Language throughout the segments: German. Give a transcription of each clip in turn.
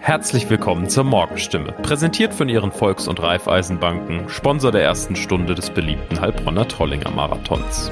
Herzlich willkommen zur Morgenstimme, präsentiert von Ihren Volks- und Raiffeisenbanken, Sponsor der ersten Stunde des beliebten Heilbronner Trollinger Marathons.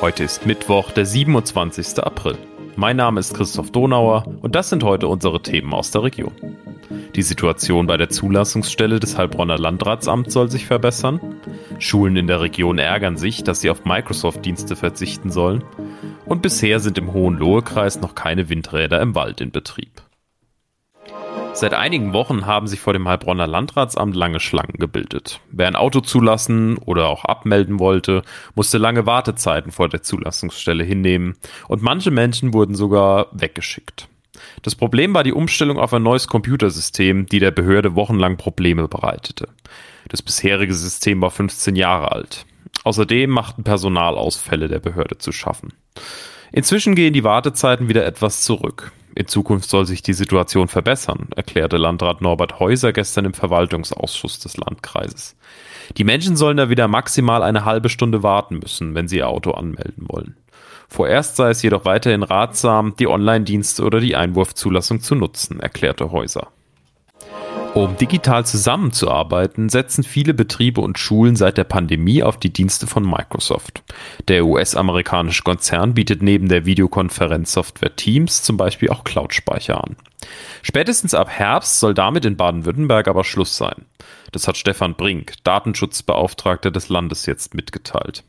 Heute ist Mittwoch, der 27. April. Mein Name ist Christoph Donauer und das sind heute unsere Themen aus der Region. Die Situation bei der Zulassungsstelle des Heilbronner Landratsamts soll sich verbessern. Schulen in der Region ärgern sich, dass sie auf Microsoft-Dienste verzichten sollen. Und bisher sind im Hohenlohe-Kreis noch keine Windräder im Wald in Betrieb. Seit einigen Wochen haben sich vor dem Heilbronner Landratsamt lange Schlangen gebildet. Wer ein Auto zulassen oder auch abmelden wollte, musste lange Wartezeiten vor der Zulassungsstelle hinnehmen und manche Menschen wurden sogar weggeschickt. Das Problem war die Umstellung auf ein neues Computersystem, die der Behörde wochenlang Probleme bereitete. Das bisherige System war 15 Jahre alt. Außerdem machten Personalausfälle der Behörde zu schaffen. Inzwischen gehen die Wartezeiten wieder etwas zurück. In Zukunft soll sich die Situation verbessern, erklärte Landrat Norbert Häuser gestern im Verwaltungsausschuss des Landkreises. Die Menschen sollen da wieder maximal eine halbe Stunde warten müssen, wenn sie ihr Auto anmelden wollen. Vorerst sei es jedoch weiterhin ratsam, die Online-Dienste oder die Einwurfzulassung zu nutzen, erklärte Häuser. Um digital zusammenzuarbeiten, setzen viele Betriebe und Schulen seit der Pandemie auf die Dienste von Microsoft. Der US-amerikanische Konzern bietet neben der Videokonferenzsoftware Teams zum Beispiel auch Cloud-Speicher an. Spätestens ab Herbst soll damit in Baden-Württemberg aber Schluss sein. Das hat Stefan Brink, Datenschutzbeauftragter des Landes, jetzt mitgeteilt.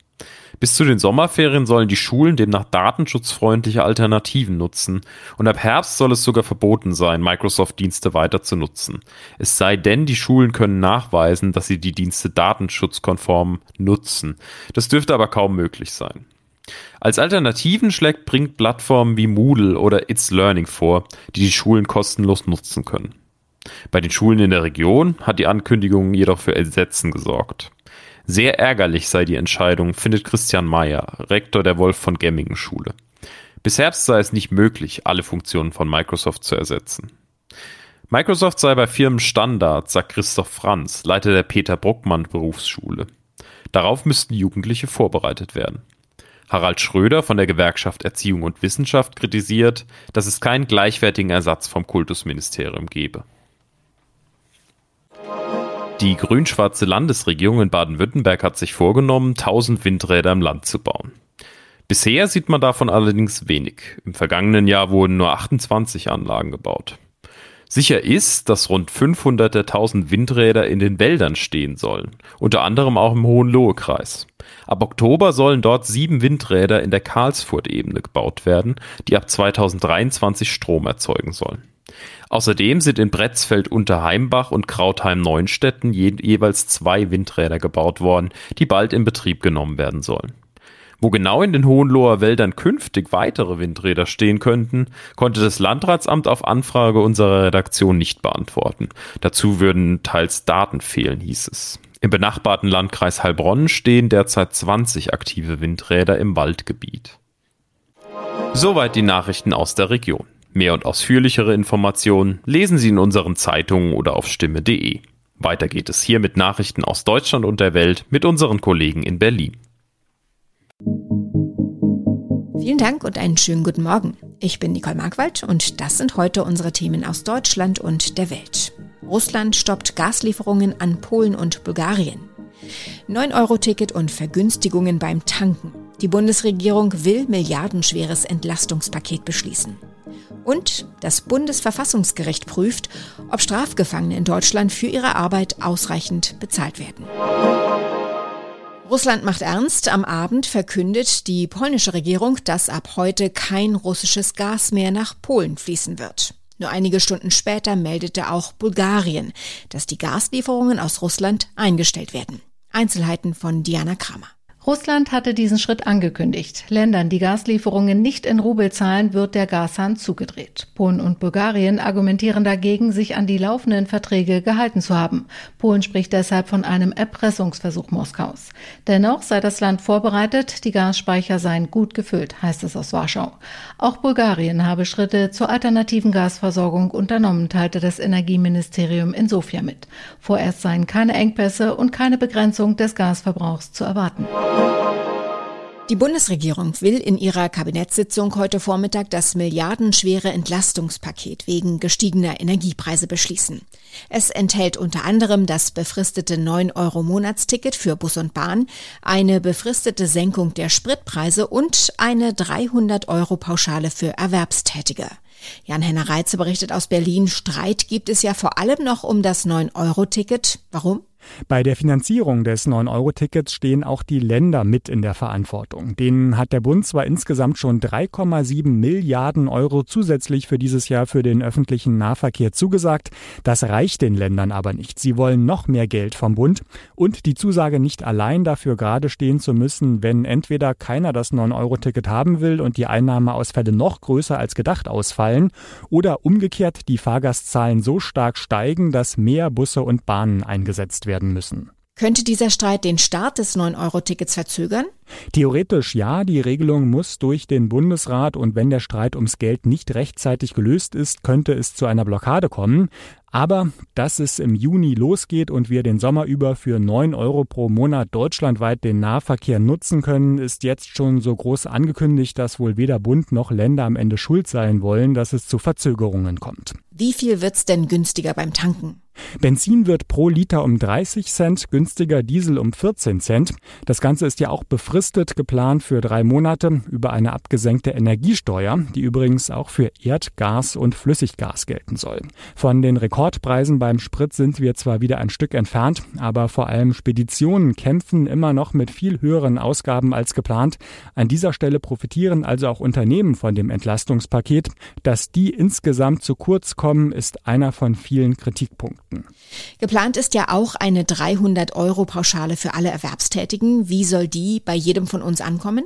Bis zu den Sommerferien sollen die Schulen demnach datenschutzfreundliche Alternativen nutzen und ab Herbst soll es sogar verboten sein, Microsoft-Dienste weiter zu nutzen. Es sei denn, die Schulen können nachweisen, dass sie die Dienste datenschutzkonform nutzen. Das dürfte aber kaum möglich sein. Als Alternativen schlägt Brink Plattformen wie Moodle oder It's Learning vor, die die Schulen kostenlos nutzen können. Bei den Schulen in der Region hat die Ankündigung jedoch für Entsetzen gesorgt. Sehr ärgerlich sei die Entscheidung, findet Christian Mayer, Rektor der Wolf von Gemmingen Schule. Bis Herbst sei es nicht möglich, alle Funktionen von Microsoft zu ersetzen. Microsoft sei bei Firmen Standard, sagt Christoph Franz, Leiter der Peter Bruckmann Berufsschule. Darauf müssten Jugendliche vorbereitet werden. Harald Schröder von der Gewerkschaft Erziehung und Wissenschaft kritisiert, dass es keinen gleichwertigen Ersatz vom Kultusministerium gebe. Die grün-schwarze Landesregierung in Baden-Württemberg hat sich vorgenommen, 1000 Windräder im Land zu bauen. Bisher sieht man davon allerdings wenig. Im vergangenen Jahr wurden nur 28 Anlagen gebaut. Sicher ist, dass rund 500 der 1000 Windräder in den Wäldern stehen sollen, unter anderem auch im Hohenlohe-Kreis. Ab Oktober sollen dort sieben Windräder in der Karlsfurt-Ebene gebaut werden, die ab 2023 Strom erzeugen sollen. Außerdem sind in Bretzfeld Unterheimbach und Krautheim-Neunstetten je jeweils zwei Windräder gebaut worden, die bald in Betrieb genommen werden sollen. Wo genau in den Hohenloher Wäldern künftig weitere Windräder stehen könnten, konnte das Landratsamt auf Anfrage unserer Redaktion nicht beantworten. Dazu würden teils Daten fehlen, hieß es. Im benachbarten Landkreis Heilbronn stehen derzeit 20 aktive Windräder im Waldgebiet. Soweit die Nachrichten aus der Region. Mehr und ausführlichere Informationen lesen Sie in unseren Zeitungen oder auf stimme.de. Weiter geht es hier mit Nachrichten aus Deutschland und der Welt mit unseren Kollegen in Berlin. Vielen Dank und einen schönen guten Morgen. Ich bin Nicole Markwald und das sind heute unsere Themen aus Deutschland und der Welt. Russland stoppt Gaslieferungen an Polen und Bulgarien. 9-Euro-Ticket und Vergünstigungen beim Tanken. Die Bundesregierung will milliardenschweres Entlastungspaket beschließen. Und das Bundesverfassungsgericht prüft, ob Strafgefangene in Deutschland für ihre Arbeit ausreichend bezahlt werden. Russland macht ernst. Am Abend verkündet die polnische Regierung, dass ab heute kein russisches Gas mehr nach Polen fließen wird. Nur einige Stunden später meldete auch Bulgarien, dass die Gaslieferungen aus Russland eingestellt werden. Einzelheiten von Diana Kramer. Russland hatte diesen Schritt angekündigt. Ländern, die Gaslieferungen nicht in Rubel zahlen, wird der Gashahn zugedreht. Polen und Bulgarien argumentieren dagegen, sich an die laufenden Verträge gehalten zu haben. Polen spricht deshalb von einem Erpressungsversuch Moskaus. Dennoch sei das Land vorbereitet, die Gasspeicher seien gut gefüllt, heißt es aus Warschau. Auch Bulgarien habe Schritte zur alternativen Gasversorgung unternommen, teilte das Energieministerium in Sofia mit. Vorerst seien keine Engpässe und keine Begrenzung des Gasverbrauchs zu erwarten. Die Bundesregierung will in ihrer Kabinettssitzung heute Vormittag das milliardenschwere Entlastungspaket wegen gestiegener Energiepreise beschließen. Es enthält unter anderem das befristete 9-Euro-Monatsticket für Bus und Bahn, eine befristete Senkung der Spritpreise und eine 300-Euro-Pauschale für Erwerbstätige. Jan-Henner Reitze berichtet aus Berlin, Streit gibt es ja vor allem noch um das 9-Euro-Ticket. Warum? Bei der Finanzierung des 9-Euro-Tickets stehen auch die Länder mit in der Verantwortung. Denen hat der Bund zwar insgesamt schon 3,7 Milliarden Euro zusätzlich für dieses Jahr für den öffentlichen Nahverkehr zugesagt. Das reicht den Ländern aber nicht. Sie wollen noch mehr Geld vom Bund und die Zusage nicht allein dafür gerade stehen zu müssen, wenn entweder keiner das 9-Euro-Ticket haben will und die Einnahmeausfälle noch größer als gedacht ausfallen oder umgekehrt die Fahrgastzahlen so stark steigen, dass mehr Busse und Bahnen eingesetzt werden werden müssen. Könnte dieser Streit den Start des 9-Euro-Tickets verzögern? Theoretisch ja, die Regelung muss durch den Bundesrat und wenn der Streit ums Geld nicht rechtzeitig gelöst ist, könnte es zu einer Blockade kommen. Aber dass es im Juni losgeht und wir den Sommer über für 9 Euro pro Monat deutschlandweit den Nahverkehr nutzen können, ist jetzt schon so groß angekündigt, dass wohl weder Bund noch Länder am Ende schuld sein wollen, dass es zu Verzögerungen kommt. Wie viel wird's denn günstiger beim Tanken? Benzin wird pro Liter um 30 Cent günstiger, Diesel um 14 Cent. Das Ganze ist ja auch befristet geplant für drei Monate über eine abgesenkte Energiesteuer, die übrigens auch für Erd-, Gas- und Flüssiggas gelten soll. Von den Rekordpreisen beim Sprit sind wir zwar wieder ein Stück entfernt, aber vor allem Speditionen kämpfen immer noch mit viel höheren Ausgaben als geplant. An dieser Stelle profitieren also auch Unternehmen von dem Entlastungspaket. Dass die insgesamt zu kurz kommen, ist einer von vielen Kritikpunkten. Geplant ist ja auch eine 300-Euro-Pauschale für alle Erwerbstätigen. Wie soll die bei jedem von uns ankommen?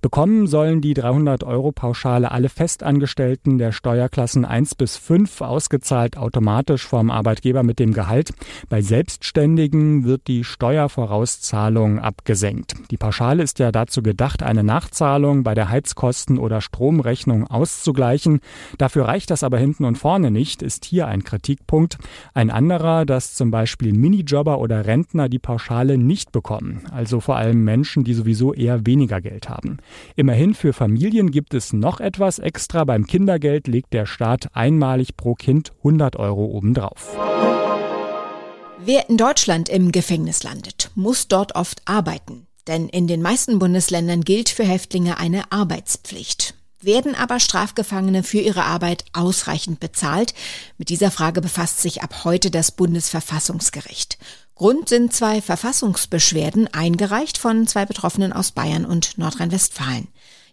Bekommen sollen die 300 Euro Pauschale alle Festangestellten der Steuerklassen 1 bis 5 ausgezahlt automatisch vom Arbeitgeber mit dem Gehalt. Bei Selbstständigen wird die Steuervorauszahlung abgesenkt. Die Pauschale ist ja dazu gedacht, eine Nachzahlung bei der Heizkosten- oder Stromrechnung auszugleichen. Dafür reicht das aber hinten und vorne nicht, ist hier ein Kritikpunkt. Ein anderer, dass zum Beispiel Minijobber oder Rentner die Pauschale nicht bekommen. Also vor allem Menschen, die sowieso eher weniger Geld haben haben. Immerhin für Familien gibt es noch etwas extra. Beim Kindergeld legt der Staat einmalig pro Kind 100 Euro obendrauf. Wer in Deutschland im Gefängnis landet, muss dort oft arbeiten. Denn in den meisten Bundesländern gilt für Häftlinge eine Arbeitspflicht. Werden aber Strafgefangene für ihre Arbeit ausreichend bezahlt? Mit dieser Frage befasst sich ab heute das Bundesverfassungsgericht. Grund sind zwei Verfassungsbeschwerden, eingereicht von zwei Betroffenen aus Bayern und Nordrhein-Westfalen.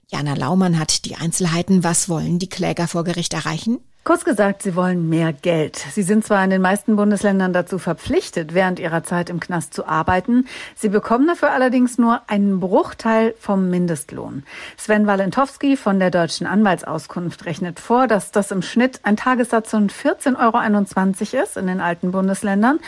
Jana Laumann hat die Einzelheiten. Was wollen die Kläger vor Gericht erreichen? Kurz gesagt, sie wollen mehr Geld. Sie sind zwar in den meisten Bundesländern dazu verpflichtet, während ihrer Zeit im Knast zu arbeiten. Sie bekommen dafür allerdings nur einen Bruchteil vom Mindestlohn. Sven Walentowski von der Deutschen Anwaltsauskunft rechnet vor, dass das im Schnitt ein Tagessatz von 14,21 Euro ist in den alten Bundesländern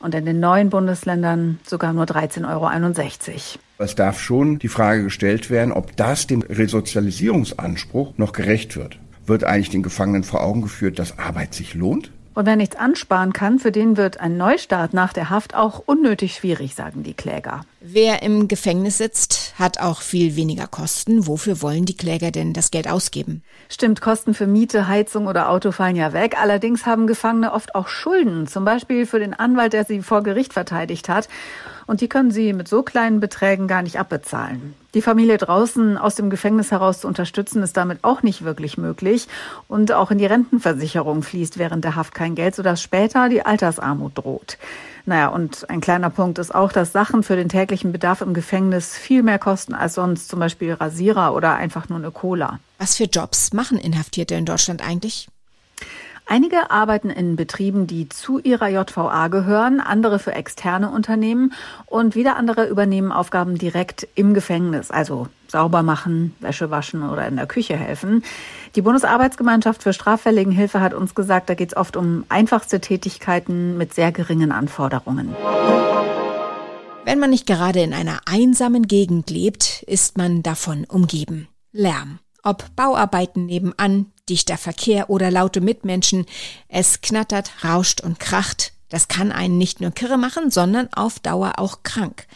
und in den neuen Bundesländern sogar nur 13,61 Euro. Es darf schon die Frage gestellt werden, ob das dem Resozialisierungsanspruch noch gerecht wird. Wird eigentlich den Gefangenen vor Augen geführt, dass Arbeit sich lohnt? Und wer nichts ansparen kann, für den wird ein Neustart nach der Haft auch unnötig schwierig, sagen die Kläger. Wer im Gefängnis sitzt, hat auch viel weniger Kosten. Wofür wollen die Kläger denn das Geld ausgeben? Stimmt, Kosten für Miete, Heizung oder Auto fallen ja weg. Allerdings haben Gefangene oft auch Schulden, zum Beispiel für den Anwalt, der sie vor Gericht verteidigt hat. Und die können sie mit so kleinen Beträgen gar nicht abbezahlen. Die Familie draußen aus dem Gefängnis heraus zu unterstützen, ist damit auch nicht wirklich möglich. Und auch in die Rentenversicherung fließt während der Haft kein Geld, sodass später die Altersarmut droht. Naja, und ein kleiner Punkt ist auch, dass Sachen für den täglichen Bedarf im Gefängnis viel mehr kosten als sonst, zum Beispiel Rasierer oder einfach nur eine Cola. Was für Jobs machen Inhaftierte in Deutschland eigentlich? Einige arbeiten in Betrieben, die zu ihrer JVA gehören, andere für externe Unternehmen und wieder andere übernehmen Aufgaben direkt im Gefängnis, also sauber machen, Wäsche waschen oder in der Küche helfen. Die Bundesarbeitsgemeinschaft für Straffälligenhilfe hat uns gesagt, da geht es oft um einfachste Tätigkeiten mit sehr geringen Anforderungen. Wenn man nicht gerade in einer einsamen Gegend lebt, ist man davon umgeben. Lärm. Ob Bauarbeiten nebenan, dichter Verkehr oder laute Mitmenschen. Es knattert, rauscht und kracht. Das kann einen nicht nur kirre machen, sondern auf Dauer auch krank.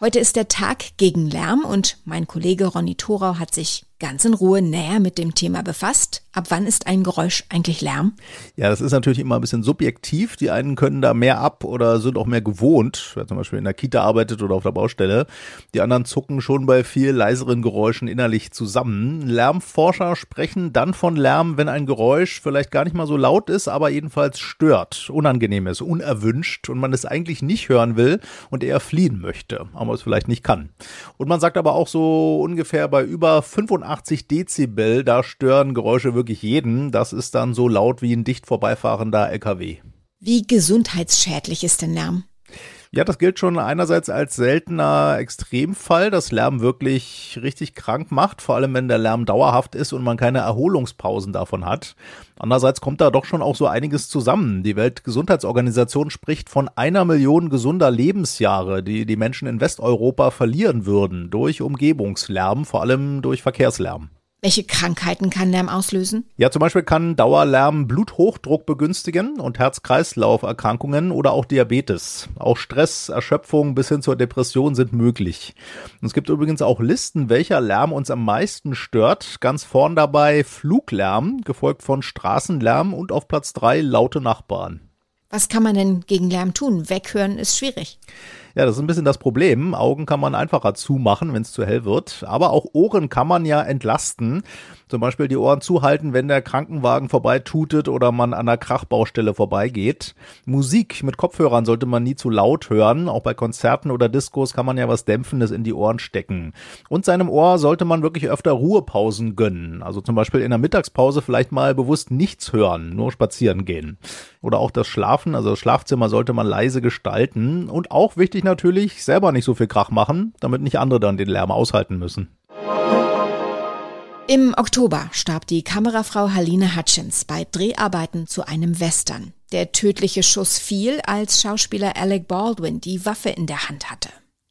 Heute ist der Tag gegen Lärm und mein Kollege Ronny Thorau hat sich ganz in Ruhe näher mit dem Thema befasst. Ab wann ist ein Geräusch eigentlich Lärm? Ja, das ist natürlich immer ein bisschen subjektiv. Die einen können da mehr ab oder sind auch mehr gewohnt, wer zum Beispiel in der Kita arbeitet oder auf der Baustelle. Die anderen zucken schon bei viel leiseren Geräuschen innerlich zusammen. Lärmforscher sprechen dann von Lärm, wenn ein Geräusch vielleicht gar nicht mal so laut ist, aber jedenfalls stört, unangenehm ist, unerwünscht und man es eigentlich nicht hören will und eher fliehen möchte, aber es vielleicht nicht kann. Und man sagt aber auch so ungefähr bei über 85 Dezibel, da stören Geräusche wirklich wirklich jeden. Das ist dann so laut wie ein dicht vorbeifahrender LKW. Wie gesundheitsschädlich ist denn Lärm? Ja, das gilt schon einerseits als seltener Extremfall, dass Lärm wirklich richtig krank macht, vor allem wenn der Lärm dauerhaft ist und man keine Erholungspausen davon hat. Andererseits kommt da doch schon auch so einiges zusammen. Die Weltgesundheitsorganisation spricht von einer Million gesunder Lebensjahre, die die Menschen in Westeuropa verlieren würden durch Umgebungslärm, vor allem durch Verkehrslärm. Welche Krankheiten kann Lärm auslösen? Ja, zum Beispiel kann Dauerlärm Bluthochdruck begünstigen und Herz-Kreislauf-Erkrankungen oder auch Diabetes. Auch Stress, Erschöpfung bis hin zur Depression sind möglich. Und es gibt übrigens auch Listen, welcher Lärm uns am meisten stört. Ganz vorn dabei Fluglärm, gefolgt von Straßenlärm und auf Platz drei laute Nachbarn. Was kann man denn gegen Lärm tun? Weghören ist schwierig. Ja, das ist ein bisschen das Problem. Augen kann man einfacher zumachen, wenn es zu hell wird. Aber auch Ohren kann man ja entlasten. Zum Beispiel die Ohren zuhalten, wenn der Krankenwagen vorbeitutet oder man an der Krachbaustelle vorbeigeht. Musik mit Kopfhörern sollte man nie zu laut hören. Auch bei Konzerten oder Diskos kann man ja was Dämpfendes in die Ohren stecken. Und seinem Ohr sollte man wirklich öfter Ruhepausen gönnen. Also zum Beispiel in der Mittagspause vielleicht mal bewusst nichts hören, nur spazieren gehen. Oder auch das Schlafen, also das Schlafzimmer sollte man leise gestalten. Und auch wichtig natürlich, selber nicht so viel Krach machen, damit nicht andere dann den Lärm aushalten müssen. Im Oktober starb die Kamerafrau Haline Hutchins bei Dreharbeiten zu einem Western. Der tödliche Schuss fiel, als Schauspieler Alec Baldwin die Waffe in der Hand hatte.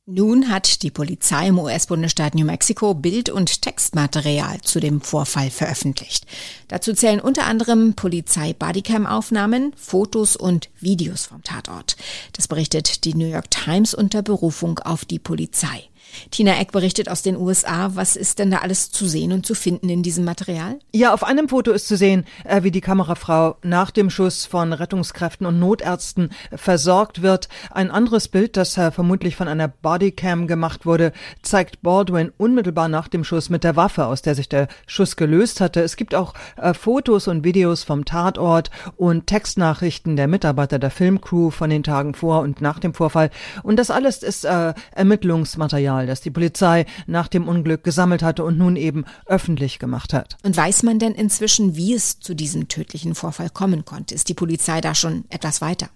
Nun hat die Polizei im US-Bundesstaat New Mexico Bild- und Textmaterial zu dem Vorfall veröffentlicht. Dazu zählen unter anderem Polizei-Bodycam-Aufnahmen, Fotos und Videos vom Tatort. Das berichtet die New York Times unter Berufung auf die Polizei. Tina Eck berichtet aus den USA. Was ist denn da alles zu sehen und zu finden in diesem Material? Ja, auf einem Foto ist zu sehen, äh, wie die Kamerafrau nach dem Schuss von Rettungskräften und Notärzten versorgt wird. Ein anderes Bild, das äh, vermutlich von einer Bodycam gemacht wurde, zeigt Baldwin unmittelbar nach dem Schuss mit der Waffe, aus der sich der Schuss gelöst hatte. Es gibt auch äh, Fotos und Videos vom Tatort und Textnachrichten der Mitarbeiter der Filmcrew von den Tagen vor und nach dem Vorfall. Und das alles ist äh, Ermittlungsmaterial Material, das die Polizei nach dem Unglück gesammelt hatte und nun eben öffentlich gemacht hat. Und weiß man denn inzwischen, wie es zu diesem tödlichen Vorfall kommen konnte? Ist die Polizei da schon etwas weiter?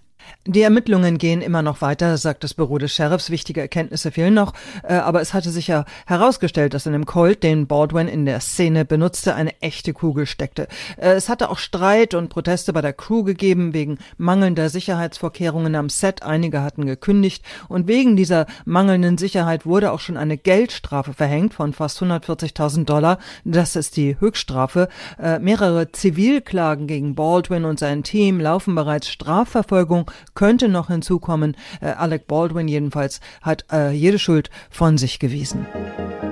Die Ermittlungen gehen immer noch weiter, sagt das Büro des Sheriffs. Wichtige Erkenntnisse fehlen noch. Äh, aber es hatte sich ja herausgestellt, dass in dem Colt, den Baldwin in der Szene benutzte, eine echte Kugel steckte. Äh, es hatte auch Streit und Proteste bei der Crew gegeben wegen mangelnder Sicherheitsvorkehrungen am Set. Einige hatten gekündigt. Und wegen dieser mangelnden Sicherheit wurde auch schon eine Geldstrafe verhängt von fast 140.000 Dollar. Das ist die Höchststrafe. Äh, mehrere Zivilklagen gegen Baldwin und sein Team laufen bereits Strafverfolgung könnte noch hinzukommen. Äh, Alec Baldwin jedenfalls hat äh, jede Schuld von sich gewiesen.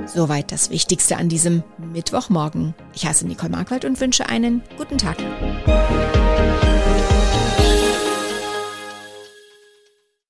Soweit das Wichtigste an diesem Mittwochmorgen. Ich heiße Nicole Markwald und wünsche einen guten Tag.